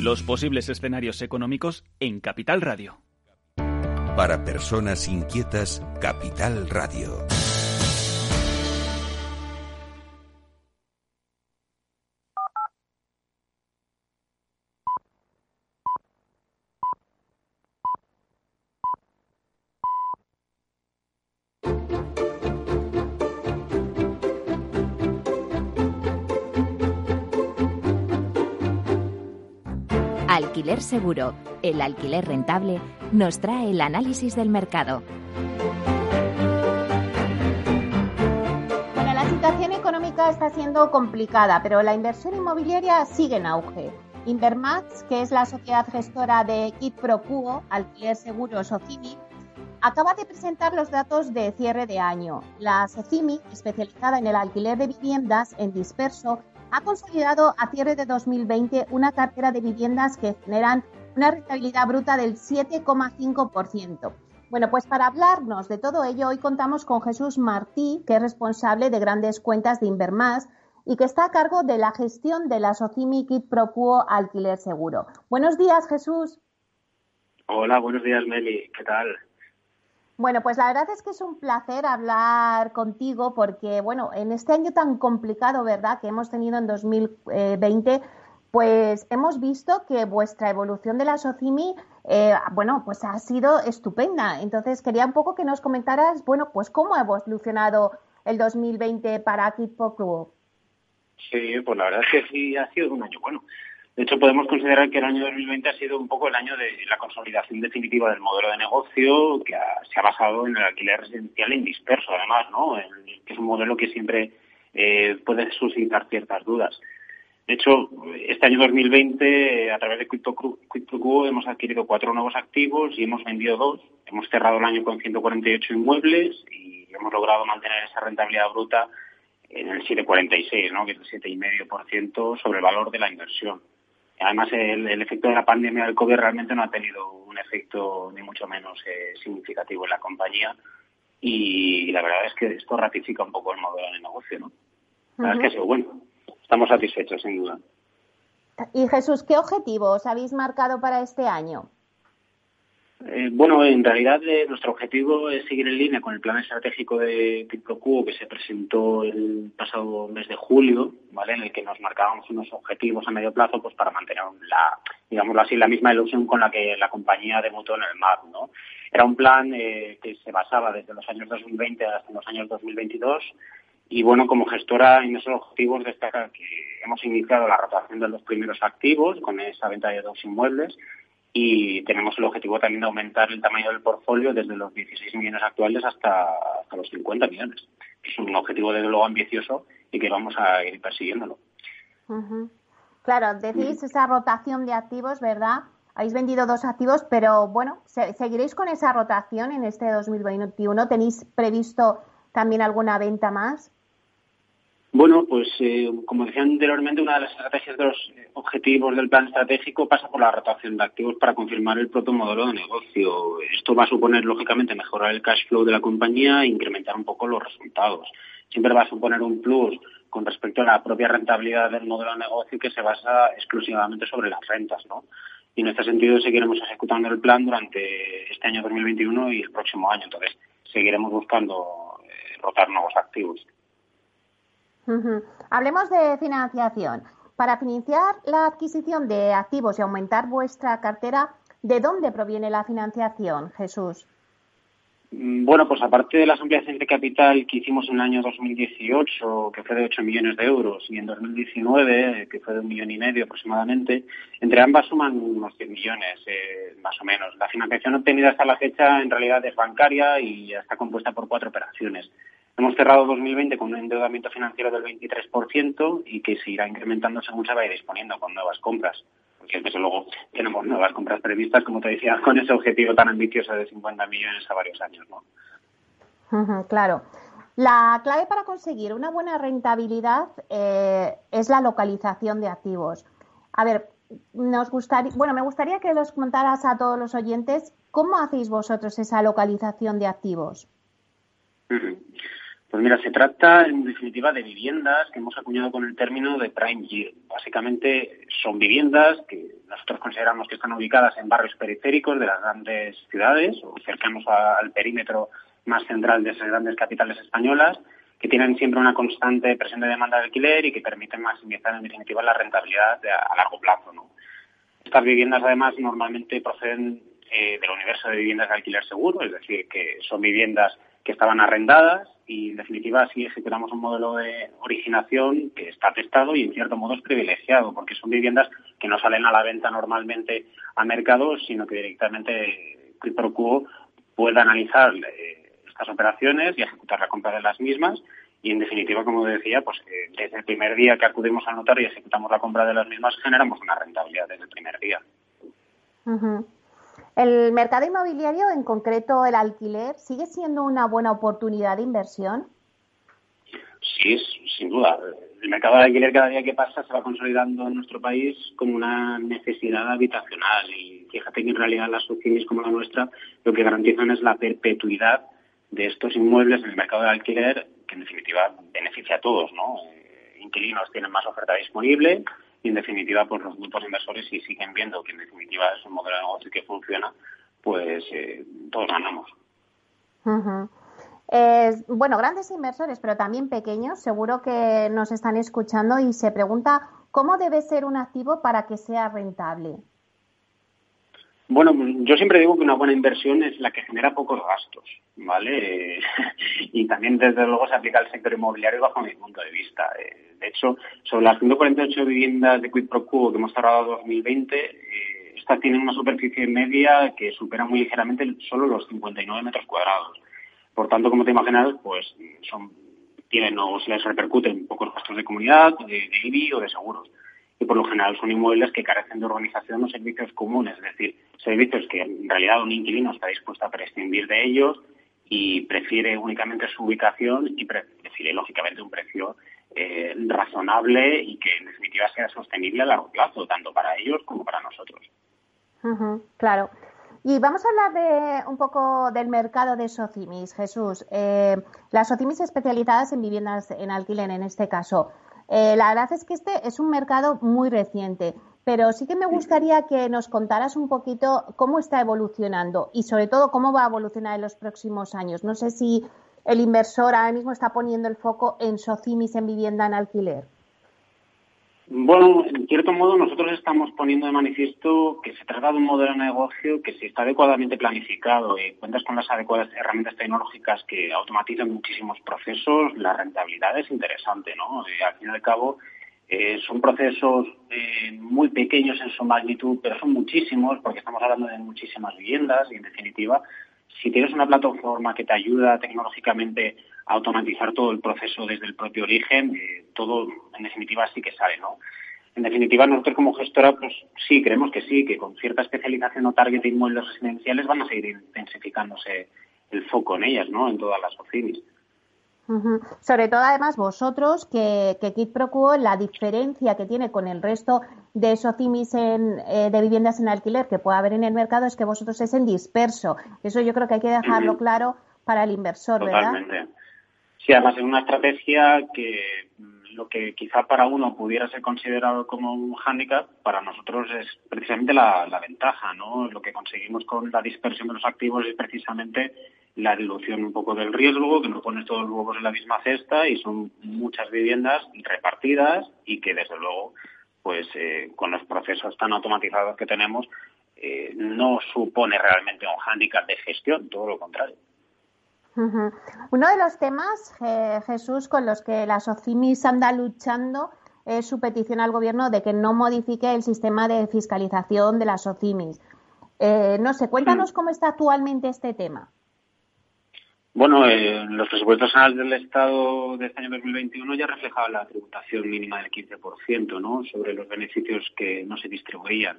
Los posibles escenarios económicos en Capital Radio. Para personas inquietas, Capital Radio. Alquiler Seguro, el alquiler rentable, nos trae el análisis del mercado. Bueno, la situación económica está siendo complicada, pero la inversión inmobiliaria sigue en auge. Invermax, que es la sociedad gestora de Kit Pro Quo, Alquiler Seguro Socimi, acaba de presentar los datos de cierre de año. La SOCIMI, especializada en el alquiler de viviendas en disperso, ha consolidado a cierre de 2020 una cartera de viviendas que generan una rentabilidad bruta del 7,5%. Bueno, pues para hablarnos de todo ello, hoy contamos con Jesús Martí, que es responsable de grandes cuentas de Invermás y que está a cargo de la gestión de la Socimi Kit Propuo Alquiler Seguro. Buenos días, Jesús. Hola, buenos días, Meli. ¿Qué tal? Bueno, pues la verdad es que es un placer hablar contigo porque, bueno, en este año tan complicado, ¿verdad?, que hemos tenido en 2020, pues hemos visto que vuestra evolución de la Socimi, eh, bueno, pues ha sido estupenda. Entonces, quería un poco que nos comentaras, bueno, pues cómo ha evolucionado el 2020 para Kitpo Club. Sí, pues la verdad es que sí ha sido un año bueno. De hecho, podemos considerar que el año 2020 ha sido un poco el año de la consolidación definitiva del modelo de negocio que se ha basado en el alquiler residencial en disperso, además, ¿no? que es un modelo que siempre eh, puede suscitar ciertas dudas. De hecho, este año 2020, a través de QuickToQ, hemos adquirido cuatro nuevos activos y hemos vendido dos. Hemos cerrado el año con 148 inmuebles y hemos logrado mantener esa rentabilidad bruta en el 7,46, ¿no? que es el 7,5% sobre el valor de la inversión. Además, el, efecto de la pandemia del COVID realmente no ha tenido un efecto ni mucho menos eh, significativo en la compañía y, la verdad es que esto ratifica un poco el modelo de negocio, ¿no? La verdad es que ha sido bueno. Estamos satisfechos, sin duda. Y Jesús, ¿qué objetivos habéis marcado para este año? Eh, bueno, en realidad eh, nuestro objetivo es seguir en línea con el plan estratégico de PIPROCUO que se presentó el pasado mes de julio, ¿vale? En el que nos marcábamos unos objetivos a medio plazo pues para mantener la, digámoslo así, la misma ilusión con la que la compañía debutó en el MAP, ¿no? Era un plan eh, que se basaba desde los años 2020 hasta los años 2022 y bueno, como gestora en esos objetivos destaca que hemos iniciado la rotación de los primeros activos con esa venta de dos inmuebles y tenemos el objetivo también de aumentar el tamaño del portfolio desde los 16 millones actuales hasta, hasta los 50 millones. Es un objetivo desde luego ambicioso y que vamos a ir persiguiéndolo. Claro, decís esa rotación de activos, ¿verdad? Habéis vendido dos activos, pero bueno, ¿seguiréis con esa rotación en este 2021? ¿Tenéis previsto también alguna venta más? Bueno, pues eh, como decía anteriormente, una de las estrategias de los objetivos del plan estratégico pasa por la rotación de activos para confirmar el propio modelo de negocio. Esto va a suponer, lógicamente, mejorar el cash flow de la compañía e incrementar un poco los resultados. Siempre va a suponer un plus con respecto a la propia rentabilidad del modelo de negocio que se basa exclusivamente sobre las rentas, ¿no? Y en este sentido seguiremos ejecutando el plan durante este año 2021 y el próximo año. Entonces, seguiremos buscando eh, rotar nuevos activos. Hablemos de financiación. Para financiar la adquisición de activos y aumentar vuestra cartera, ¿de dónde proviene la financiación, Jesús? Mm, bueno, pues aparte de las ampliaciones de capital que hicimos en el año 2018, que fue de 8 millones de euros, y en 2019, que fue de un millón y medio aproximadamente, entre ambas suman unos 100 millones, eh, más o menos. La financiación obtenida hasta la fecha en realidad es bancaria y está compuesta por cuatro operaciones. Hemos cerrado 2020 con un endeudamiento financiero del 23% y que se irá incrementando según se vaya disponiendo con nuevas compras. Porque desde luego tenemos nuevas compras previstas, como te decía, con ese objetivo tan ambicioso de 50 millones a varios años. ¿no? claro. La clave para conseguir una buena rentabilidad eh, es la localización de activos. A ver, nos gustaría, bueno, me gustaría que los contaras a todos los oyentes cómo hacéis vosotros esa localización de activos. Pues mira, se trata en definitiva de viviendas que hemos acuñado con el término de prime yield. Básicamente son viviendas que nosotros consideramos que están ubicadas en barrios periféricos de las grandes ciudades o cercanos al perímetro más central de esas grandes capitales españolas, que tienen siempre una constante presión de demanda de alquiler y que permiten maximizar en definitiva la rentabilidad a largo plazo. Estas viviendas además normalmente proceden eh, del universo de viviendas de alquiler seguro, es decir, que son viviendas que estaban arrendadas y en definitiva sí ejecutamos un modelo de originación que está testado y en cierto modo es privilegiado porque son viviendas que no salen a la venta normalmente a mercado sino que directamente Quid Pro Quo puede analizar eh, estas operaciones y ejecutar la compra de las mismas y en definitiva, como decía, pues eh, desde el primer día que acudimos al notario y ejecutamos la compra de las mismas generamos una rentabilidad desde el primer día. ¿El mercado inmobiliario, en concreto el alquiler, sigue siendo una buena oportunidad de inversión? Sí, sin duda. El mercado de alquiler cada día que pasa se va consolidando en nuestro país como una necesidad habitacional y fíjate que en realidad las sociedades como la nuestra lo que garantizan es la perpetuidad de estos inmuebles en el mercado de alquiler que en definitiva beneficia a todos, ¿no? Eh, inquilinos tienen más oferta disponible y en definitiva pues los grupos inversores si siguen viendo que en definitiva es un modelo de negocio que funciona, pues eh, todos ganamos. bueno, grandes inversores, pero también pequeños, seguro que nos están escuchando y se pregunta cómo debe ser un activo para que sea rentable. Bueno, yo siempre digo que una buena inversión es la que genera pocos gastos, ¿vale? y también, desde luego, se aplica al sector inmobiliario bajo mi punto de vista. Eh, de hecho, sobre las 148 viviendas de Quid Pro Quo que hemos cerrado 2020, eh, estas tienen una superficie media que supera muy ligeramente solo los 59 metros cuadrados. Por tanto, como te imaginas, pues son tienen o se les repercuten pocos gastos de comunidad, de, de IBI o de seguros y por lo general son inmuebles que carecen de organización o servicios comunes, es decir, servicios que en realidad un inquilino está dispuesto a prescindir de ellos y prefiere únicamente su ubicación y prefiere lógicamente un precio eh, razonable y que en definitiva sea sostenible a largo plazo, tanto para ellos como para nosotros. claro. Y vamos a hablar de un poco del mercado de socimis, Jesús. Eh, las socimis especializadas en viviendas en alquiler, en este caso. Eh, la verdad es que este es un mercado muy reciente, pero sí que me gustaría que nos contaras un poquito cómo está evolucionando y sobre todo cómo va a evolucionar en los próximos años. No sé si el inversor ahora mismo está poniendo el foco en socimis en vivienda en alquiler. Bueno, en cierto modo nosotros estamos poniendo de manifiesto que se trata de un modelo de negocio que si está adecuadamente planificado y cuentas con las adecuadas herramientas tecnológicas que automatizan muchísimos procesos, la rentabilidad es interesante, ¿no? Al fin y al cabo eh, son procesos eh, muy pequeños en su magnitud, pero son muchísimos porque estamos hablando de muchísimas viviendas y en definitiva si tienes una plataforma que te ayuda tecnológicamente automatizar todo el proceso desde el propio origen, eh, todo en definitiva sí que sale, ¿no? En definitiva, nosotros como gestora, pues sí, creemos que sí, que con cierta especialización o target de inmuebles residenciales van a seguir intensificándose el foco en ellas, ¿no? En todas las oficinas. Sobre todo, además, vosotros, que, que Kit Pro la diferencia que tiene con el resto de SOCIMIS en, eh, de viviendas en alquiler que puede haber en el mercado es que vosotros es en disperso. Eso yo creo que hay que dejarlo claro para el inversor, Totalmente. ¿verdad? Sí, además es una estrategia que mm, lo que quizá para uno pudiera ser considerado como un hándicap, para nosotros es precisamente la, la ventaja, ¿no? Lo que conseguimos con la dispersión de los activos es precisamente la dilución un poco del riesgo, que no pones todos los huevos en la misma cesta y son muchas viviendas repartidas y que desde luego, pues eh, con los procesos tan automatizados que tenemos, eh, no supone realmente un hándicap de gestión, todo lo contrario. Uno de los temas, Jesús, con los que la SOCIMIS anda luchando es su petición al Gobierno de que no modifique el sistema de fiscalización de las SOCIMIS. Eh, no sé, cuéntanos cómo está actualmente este tema. Bueno, eh, los presupuestos anuales del Estado de este año 2021 ya reflejaban la tributación mínima del 15%, ¿no? Sobre los beneficios que no se distribuían.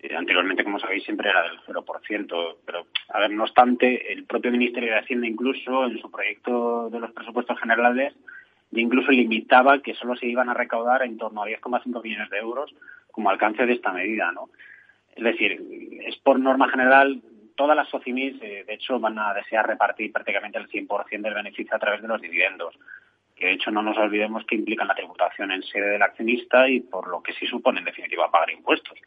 Eh, anteriormente, como sabéis, siempre era del 0%. Pero, a ver, no obstante, el propio Ministerio de Hacienda incluso en su proyecto de los presupuestos generales incluso limitaba que solo se iban a recaudar en torno a 10,5 millones de euros como alcance de esta medida, ¿no? Es decir, es por norma general todas las SOCIMIS, eh, de hecho, van a desear repartir prácticamente el 100% del beneficio a través de los dividendos. Que de hecho no nos olvidemos que implican la tributación en sede del accionista y por lo que sí supone en definitiva pagar impuestos.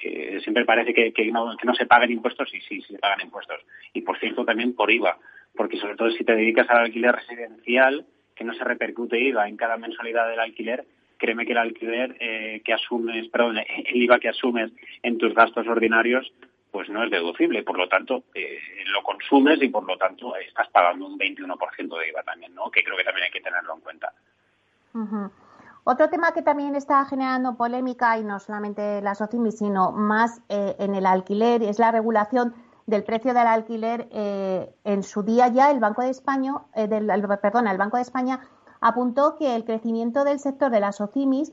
Que siempre parece que, no, que no se paguen impuestos y sí, sí se pagan impuestos. Y por cierto también por IVA, porque sobre todo si te dedicas al alquiler residencial, que no se repercute IVA en cada mensualidad del alquiler, créeme que el alquiler eh, que asumes, perdón, el IVA que asumes en tus gastos ordinarios pues no es deducible. Por lo tanto, eh, lo consumes y por lo tanto estás pagando un 21% de IVA también, ¿no? Que creo que también hay que tenerlo en cuenta. Otro tema que también está generando polémica, y no solamente la SOCIMI, sino más eh, en el alquiler, es la regulación del precio del alquiler. Eh, en su día ya el Banco de España, del, perdona, el Banco de España apuntó que el crecimiento del sector de las OCIMIS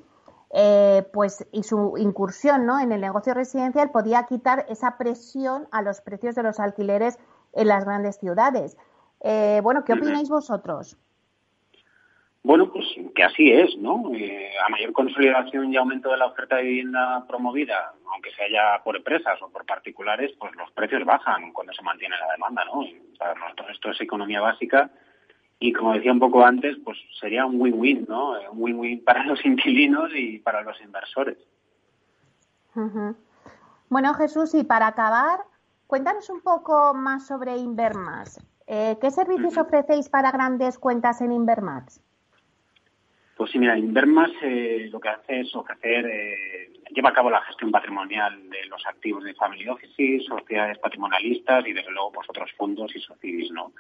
eh, pues, y su incursión ¿no? en el negocio residencial podía quitar esa presión a los precios de los alquileres en las grandes ciudades. Eh, bueno, ¿qué opináis vosotros? Bueno, pues que así es, ¿no? Eh, a mayor consolidación y aumento de la oferta de vivienda promovida, aunque sea ya por empresas o por particulares, pues los precios bajan cuando se mantiene la demanda, ¿no? para nosotros esto es economía básica y como decía un poco antes, pues sería un win-win, ¿no? Un win-win para los inquilinos y para los inversores. Bueno, Jesús, y para acabar, cuéntanos un poco más sobre Invermax. Eh, ¿Qué servicios ofrecéis para grandes cuentas en Invermax? Pues sí, mira, Invermax eh, lo que hace es ofrecer, eh, lleva a cabo la gestión patrimonial de los activos de family offices, sociedades patrimonialistas y desde luego pues otros fondos y sociedades, ¿no?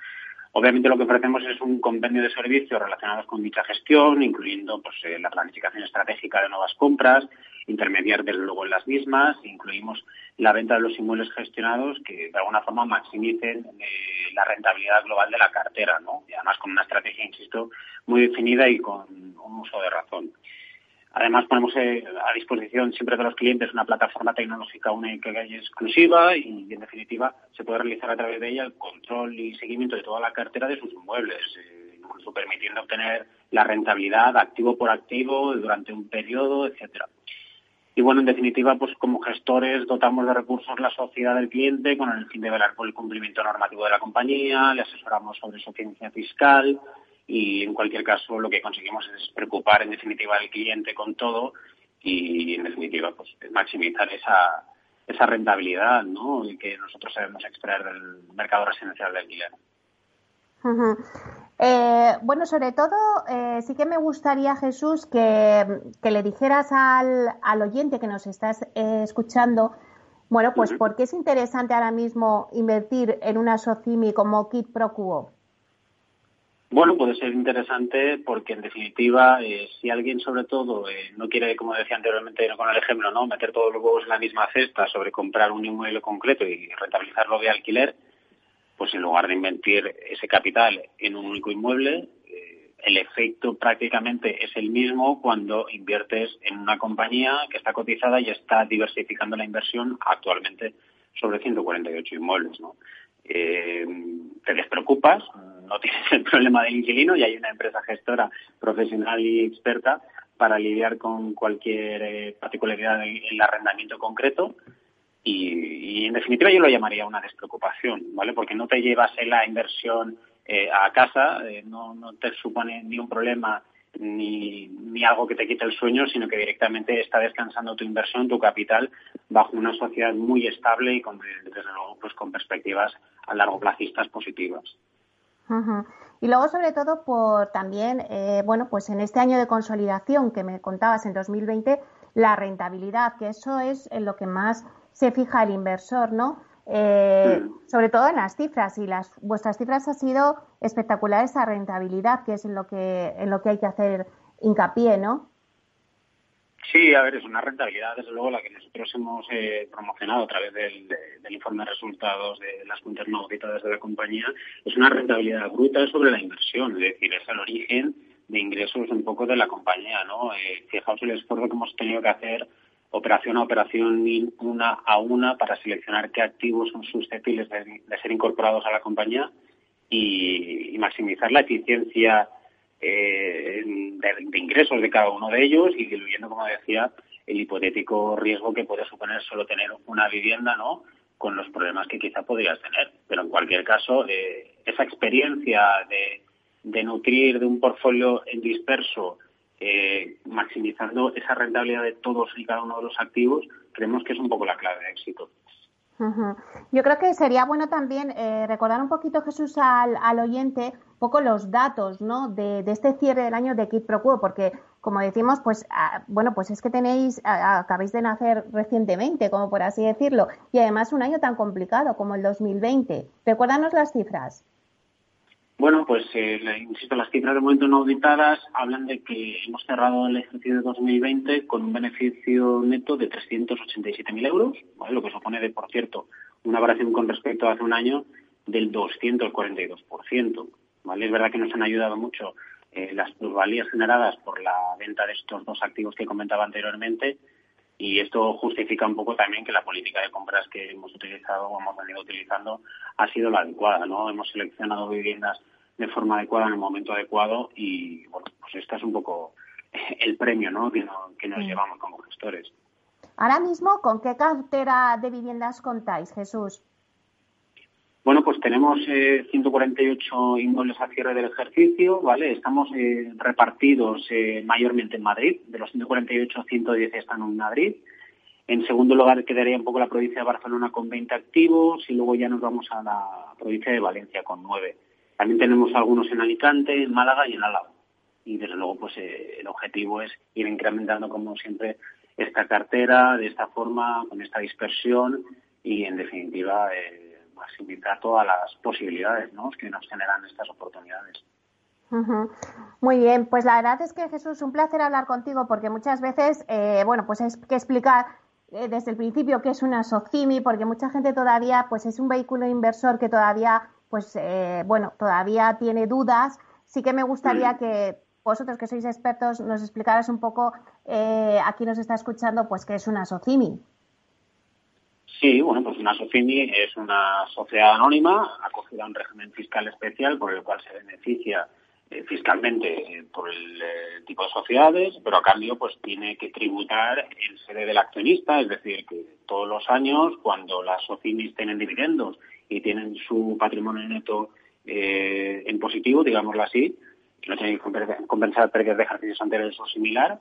Obviamente lo que ofrecemos es un compendio de servicios relacionados con dicha gestión, incluyendo pues, eh, la planificación estratégica de nuevas compras, intermediar desde luego en las mismas, incluimos la venta de los inmuebles gestionados que de alguna forma maximicen eh, la rentabilidad global de la cartera, ¿no? Y además con una estrategia, insisto, muy definida y con un uso de razón. Además, ponemos eh, a disposición siempre de los clientes una plataforma tecnológica única y exclusiva y, en definitiva, se puede realizar a través de ella el control y seguimiento de toda la cartera de sus inmuebles, eh, incluso permitiendo obtener la rentabilidad activo por activo durante un periodo, etcétera. Y bueno, en definitiva, pues como gestores dotamos de recursos la sociedad del cliente con el fin de velar por el cumplimiento normativo de la compañía, le asesoramos sobre su ciencia fiscal, y en cualquier caso lo que conseguimos es preocupar en definitiva al cliente con todo y en definitiva pues maximizar esa esa rentabilidad ¿no? que nosotros sabemos extraer del mercado residencial de alquiler. Eh, bueno, sobre todo, eh, sí que me gustaría, Jesús, que, le dijeras al, al, oyente que nos estás eh, escuchando, bueno, pues, ¿por qué es interesante ahora mismo invertir en una SOCIMI como Kit Pro bueno, puede ser interesante porque, en definitiva, eh, si alguien, sobre todo, eh, no quiere, como decía anteriormente con el ejemplo, no meter todos los huevos en la misma cesta sobre comprar un inmueble concreto y rentabilizarlo de alquiler, pues en lugar de invertir ese capital en un único inmueble, eh, el efecto prácticamente es el mismo cuando inviertes en una compañía que está cotizada y está diversificando la inversión actualmente sobre 148 inmuebles. ¿no? te despreocupas, no tienes el problema del inquilino y hay una empresa gestora profesional y experta para lidiar con cualquier eh, particularidad en el arrendamiento concreto y, en definitiva yo lo llamaría una despreocupación, ¿vale? Porque no te llevas la inversión eh, a casa, eh, no, te supone ni un problema ni, ni algo que te quite el sueño, sino que directamente está descansando tu inversión, tu capital, bajo una sociedad muy estable y con, desde luego pues con perspectivas a largo placistas positivas. Y luego, sobre todo, por también, eh, bueno, pues en este año de consolidación que me contabas en 2020, la rentabilidad, que eso es en lo que más se fija el inversor, ¿no? Eh, sobre todo en las cifras y las vuestras cifras han sido espectaculares esa rentabilidad que es en lo que en lo que hay que hacer hincapié, ¿no? Sí, a ver, es una rentabilidad, desde luego, la que nosotros hemos eh, promocionado a través del, informe de resultados de las cuentas no auditadas de la compañía. Es una rentabilidad bruta sobre la inversión, es decir, es el origen de ingresos un poco de la compañía, ¿no? Eh, fijaos el esfuerzo que hemos tenido que hacer operación a operación, una a una, para seleccionar qué activos son susceptibles de, ser incorporados a la compañía y maximizar la eficiencia eh, de, ingresos de cada uno de ellos y diluyendo, como decía, el hipotético riesgo que puede suponer solo tener una vivienda, ¿no? Con los problemas que quizá podrías tener. Pero en cualquier caso, eh, esa experiencia de, de, nutrir de un portfolio disperso, eh, maximizando esa rentabilidad de todos y cada uno de los activos, creemos que es un poco la clave de éxito. Yo creo que sería bueno también eh, recordar un poquito, Jesús, al, al, oyente, un poco los datos ¿no? de, este cierre del año de Kit Pro porque como decimos, pues ah, bueno, pues es que tenéis, acabáis de nacer recientemente, como por así decirlo, y además un año tan complicado como el 2020. Recuérdanos las cifras. Bueno, pues eh, insisto, las cifras de momento no auditadas hablan de que hemos cerrado el ejercicio de 2020 con un beneficio neto de 387.000 euros, lo que supone, de, por cierto, una variación con respecto a hace un año del 242%. ¿vale? Es verdad que nos han ayudado mucho eh, las plusvalías generadas por la venta de estos dos activos que comentaba anteriormente y esto justifica un poco también que la política de compras que hemos utilizado o hemos venido utilizando ha sido la adecuada, ¿no? Hemos seleccionado viviendas de forma adecuada en el momento adecuado y, bueno, pues este es un poco el premio, ¿no? Que, que nos llevamos como gestores. Ahora mismo, ¿con qué cartera de viviendas contáis, Jesús? Bueno, pues tenemos 148 eh, inmuebles a cierre del ejercicio, ¿vale? Estamos eh, repartidos eh, mayormente en Madrid. De los 148, 110 están en Madrid. En segundo lugar quedaría un poco la provincia de Barcelona con 20 activos y luego ya nos vamos a la provincia de Valencia con 9. También tenemos algunos en Alicante, en Málaga y en Álava. Y desde luego pues el objetivo es ir incrementando como siempre esta cartera de esta forma, con esta dispersión y en definitiva maximizar todas las posibilidades que nos generan estas oportunidades. Muy bien, pues la verdad es que Jesús, un placer hablar contigo porque muchas veces, eh, bueno, pues hay que explicar eh, desde el principio qué es una SOCIMI porque mucha gente todavía, pues es un vehículo inversor que todavía, pues eh, bueno, todavía tiene dudas. Sí que me gustaría que vosotros que sois expertos nos explicaras un poco, aquí nos está escuchando, pues qué es una SOCIMI. Sí, bueno, pues una SOCIMI es una sociedad anónima acogida a un régimen fiscal especial por el cual se beneficia eh, fiscalmente eh, por el eh, tipo de sociedades, pero a cambio pues tiene que tributar en sede del accionista, es decir, que todos los años cuando las SOCIMIs tienen dividendos y tienen su patrimonio neto en positivo, digámoslo así, no tienen que compensar pérdidas de ejercicios anteriores o similar,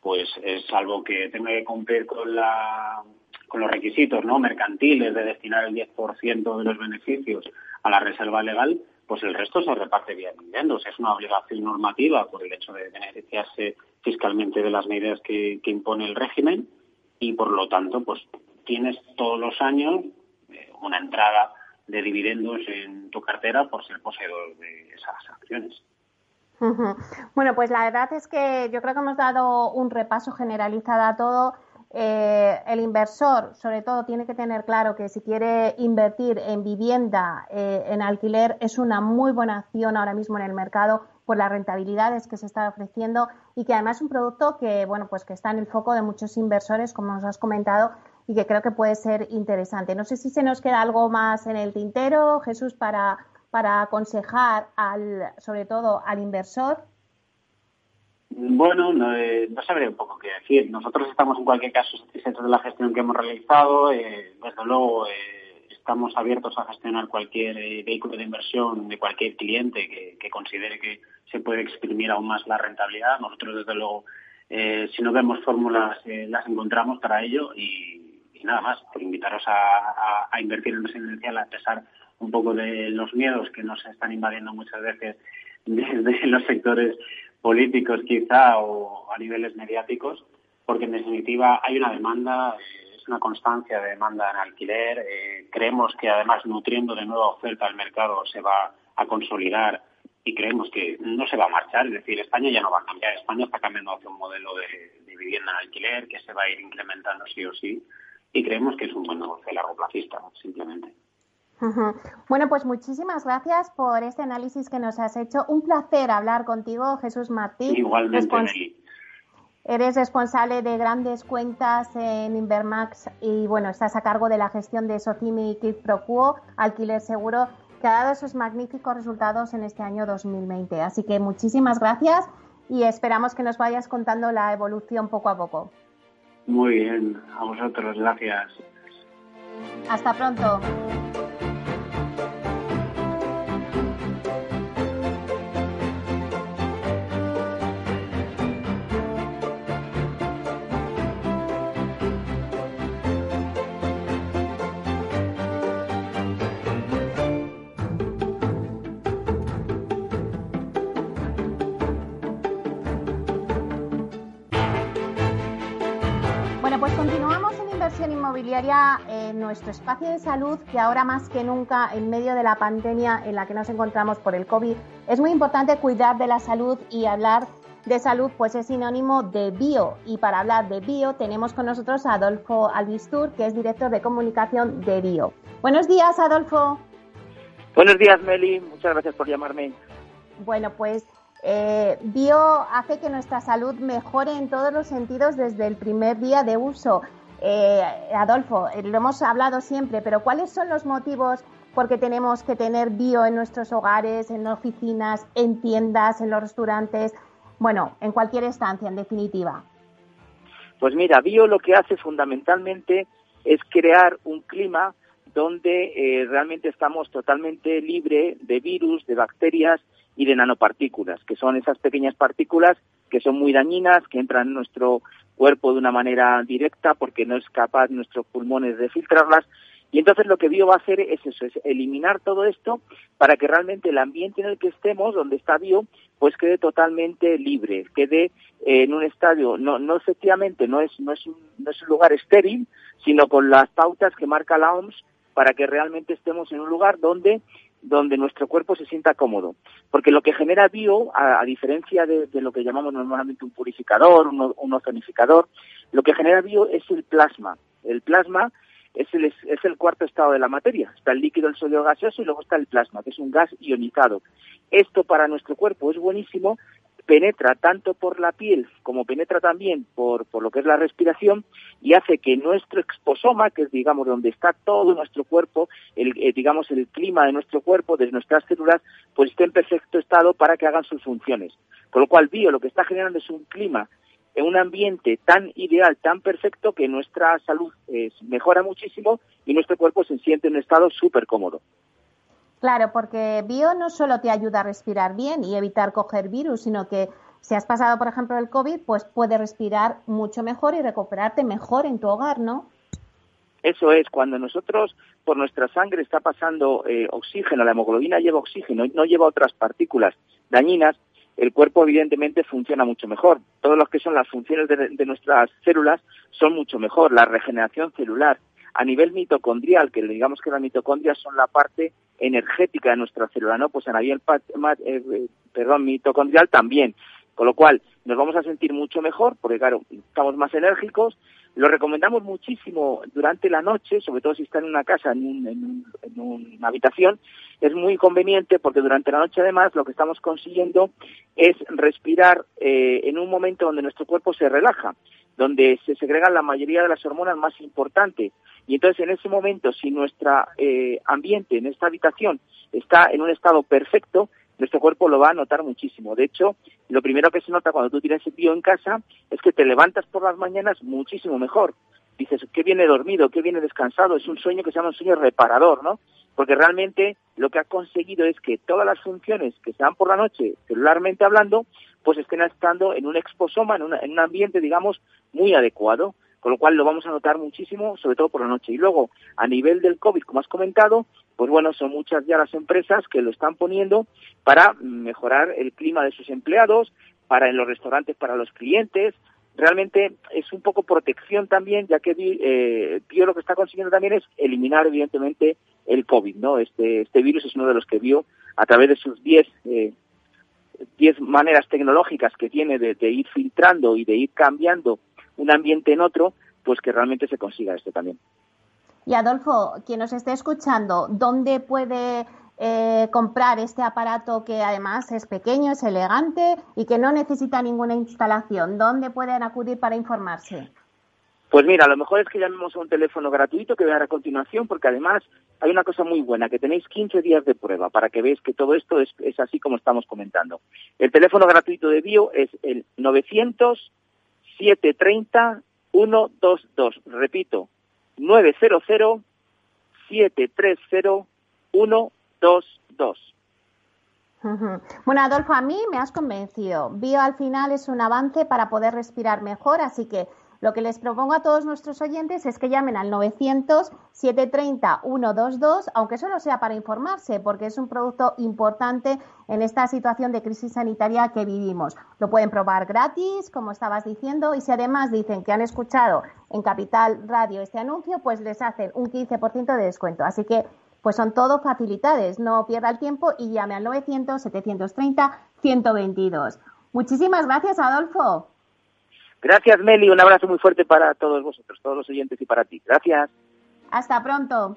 pues salvo que tenga que cumplir con la con los requisitos no mercantiles de destinar el 10% de los beneficios a la reserva legal, pues el resto se reparte vía dividendos. Es una obligación normativa por el hecho de beneficiarse fiscalmente de las medidas que, impone el régimen y por lo tanto pues tienes todos los años eh, una entrada de dividendos en tu cartera por ser poseedor de esas acciones. Bueno, pues la verdad es que yo creo que hemos dado un repaso generalizado a todo. Eh, el inversor, sobre todo, tiene que tener claro que si quiere invertir en vivienda, eh, en alquiler, es una muy buena acción ahora mismo en el mercado por las rentabilidades que se está ofreciendo y que además es un producto que, bueno, pues que está en el foco de muchos inversores, como nos has comentado, y que creo que puede ser interesante. No sé si se nos queda algo más en el tintero, Jesús, para, para aconsejar al, sobre todo al inversor. Bueno, no, eh, no sabría un poco qué decir. Nosotros estamos en cualquier caso satisfechos de la gestión que hemos realizado. Eh, desde luego eh, estamos abiertos a gestionar cualquier vehículo de inversión de cualquier cliente que, considere que se puede exprimir aún más la rentabilidad. Nosotros desde luego, si no vemos fórmulas, las encontramos para ello y, nada más, por invitaros a, a invertir en residencial a pesar un poco de los miedos que nos están invadiendo muchas veces desde los sectores políticos quizá o a niveles mediáticos, porque en definitiva hay una demanda, es una constancia de demanda en alquiler. Eh, creemos que además nutriendo de nueva oferta al mercado se va a consolidar y creemos que no se va a marchar, es decir, España ya no va a cambiar, España está cambiando hacia un modelo de, vivienda en alquiler que se va a ir incrementando sí o sí y creemos que es un buen negocio largo plazista, simplemente. Bueno, pues muchísimas gracias por este análisis que nos has hecho. Un placer hablar contigo, Jesús Martín. Igualmente, Eres responsable de grandes cuentas en Invermax y bueno, estás a cargo de la gestión de Socimi y Kit Procuo, alquiler seguro, que ha dado esos magníficos resultados en este año 2020. Así que muchísimas gracias y esperamos que nos vayas contando la evolución poco a poco. Muy bien, a vosotros, gracias. Hasta pronto. Bueno, pues continuamos en inversión inmobiliaria en nuestro espacio de salud, que ahora más que nunca, en medio de la pandemia en la que nos encontramos por el COVID, es muy importante cuidar de la salud y hablar de salud, pues es sinónimo de bio. Y para hablar de bio, tenemos con nosotros a Adolfo Albistur, que es director de comunicación de bio. Buenos días, Adolfo. Buenos días, Meli. Muchas gracias por llamarme. Bueno, pues eh, bio hace que nuestra salud mejore en todos los sentidos desde el primer día de uso. Eh, Adolfo, eh, lo hemos hablado siempre, pero ¿cuáles son los motivos por qué tenemos que tener bio en nuestros hogares, en oficinas, en tiendas, en los restaurantes? Bueno, en cualquier estancia, en definitiva. Pues mira, bio lo que hace fundamentalmente es crear un clima donde realmente estamos totalmente libre de virus, de bacterias y de nanopartículas, que son esas pequeñas partículas que son muy dañinas, que entran en nuestro cuerpo de una manera directa porque no es capaz nuestros pulmones de filtrarlas. Y entonces lo que Bio va a hacer es eso, es eliminar todo esto para que realmente el ambiente en el que estemos, donde está Bio, pues quede totalmente libre, quede en un estadio, no, no efectivamente, no es, no es, un, no es un lugar estéril, sino con las pautas que marca la OMS para que realmente estemos en un lugar donde donde nuestro cuerpo se sienta cómodo. Porque lo que genera bio, a, diferencia de, lo que llamamos normalmente un purificador, un, un ozonificador, lo que genera bio es el plasma. El plasma es el, es el cuarto estado de la materia. Está el líquido, el sólido gaseoso y luego está el plasma, que es un gas ionizado. Esto para nuestro cuerpo es buenísimo penetra tanto por la piel como penetra también por, por lo que es la respiración y hace que nuestro exposoma, que es digamos donde está todo nuestro cuerpo, el, eh, digamos el clima de nuestro cuerpo, de nuestras células, pues esté en perfecto estado para que hagan sus funciones. Con lo cual bio lo que está generando es un clima en un ambiente tan ideal, tan perfecto, que nuestra salud eh, mejora muchísimo y nuestro cuerpo se siente en un estado súper cómodo. Claro, porque bio no solo te ayuda a respirar bien y evitar coger virus, sino que si has pasado, por ejemplo, el COVID, pues puedes respirar mucho mejor y recuperarte mejor en tu hogar, ¿no? Eso es, cuando nosotros por nuestra sangre está pasando eh, oxígeno, la hemoglobina lleva oxígeno y no lleva otras partículas dañinas, el cuerpo evidentemente funciona mucho mejor. Todos los que son las funciones de nuestras células son mucho mejor. La regeneración celular, a nivel mitocondrial, que digamos que las mitocondrias son la parte energética de nuestra célula, ¿no? Pues a nivel eh, perdón, mitocondrial también. Con lo cual, nos vamos a sentir mucho mejor, porque claro, estamos más enérgicos. Lo recomendamos muchísimo durante la noche, sobre todo si está en una casa, en, una habitación. Es muy conveniente porque durante la noche, además, lo que estamos consiguiendo es respirar eh, en un momento donde nuestro cuerpo se relaja, donde se segregan la mayoría de las hormonas más importantes y entonces en ese momento, si nuestro eh, ambiente en esta habitación está en un estado perfecto, nuestro cuerpo lo va a notar muchísimo. De hecho, lo primero que se nota cuando tú tienes bio en casa es que te levantas por las mañanas muchísimo mejor. Dices, qué viene dormido, qué viene descansado. Es un sueño que se llama un sueño reparador, ¿no? Porque realmente lo que ha conseguido es que todas las funciones que se dan por la noche, celularmente hablando, pues estén estando en un exposoma, en, en un ambiente, digamos, muy adecuado con lo cual lo vamos a notar muchísimo, sobre todo por la noche. Y luego, a nivel del COVID, como has comentado, pues bueno, son muchas ya las empresas que lo están poniendo para mejorar el clima de sus empleados, para en los restaurantes para los clientes. Realmente es un poco protección también, ya que eh, lo que está consiguiendo también es eliminar, evidentemente, el COVID, ¿no? Este, este virus es uno de los que Bio, a través de sus 10 eh, diez maneras tecnológicas que tiene de, ir filtrando y de ir cambiando un ambiente en otro, pues que realmente se consiga esto también. Y Adolfo, quien nos esté escuchando, ¿dónde puede eh, comprar este aparato que además es pequeño, es elegante y que no necesita ninguna instalación? ¿Dónde pueden acudir para informarse? Pues mira, lo mejor es que llamemos a un teléfono gratuito que vean a continuación, porque además hay una cosa muy buena, que tenéis 15 días de prueba para que veáis que todo esto es, es así como estamos comentando. El teléfono gratuito de Bio es el 900 730 122. Repito, 900 730 122. Bueno, Adolfo, a mí me has convencido. Bio al final es un avance para poder respirar mejor, así que Lo que les propongo a todos nuestros oyentes es que llamen al 900-730-122, aunque solo sea para informarse, porque es un producto importante en esta situación de crisis sanitaria que vivimos. Lo pueden probar gratis, como estabas diciendo, y si además dicen que han escuchado en Capital Radio este anuncio, pues les hacen un 15% de descuento. Así que pues son todo facilidades. No pierda el tiempo y llame al 900-730-122. Muchísimas gracias, Adolfo. Gracias, Meli. Un abrazo muy fuerte para todos vosotros, todos los oyentes y para ti. Gracias. Hasta pronto.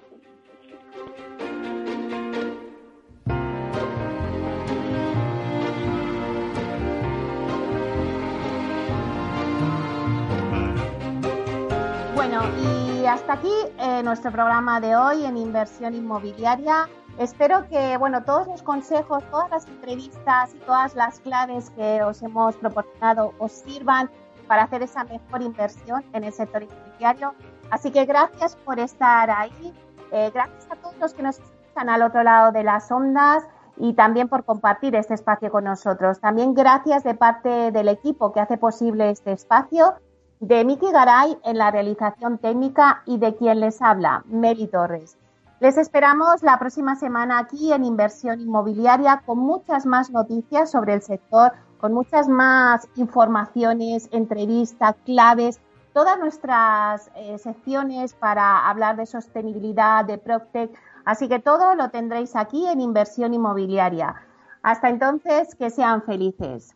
Bueno, y hasta aquí eh, nuestro programa de hoy en inversión inmobiliaria. Espero que, bueno, todos los consejos, todas las entrevistas y todas las claves que os hemos proporcionado os sirvan para hacer esa mejor inversión en el sector inmobiliario. Así que gracias por estar ahí. Eh, gracias a todos los que nos escuchan al otro lado de las ondas y también por compartir este espacio con nosotros. También gracias de parte del equipo que hace posible este espacio, de Miki Garay en la realización técnica y de quien les habla, Meli Torres. Les esperamos la próxima semana aquí en Inversión Inmobiliaria con muchas más noticias sobre el sector con muchas más informaciones, entrevistas, claves, todas nuestras eh, secciones para hablar de sostenibilidad, de PropTech. Así que todo lo tendréis aquí en Inversión Inmobiliaria. Hasta entonces, que sean felices.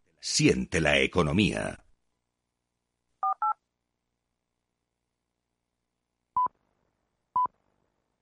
Siente la economía.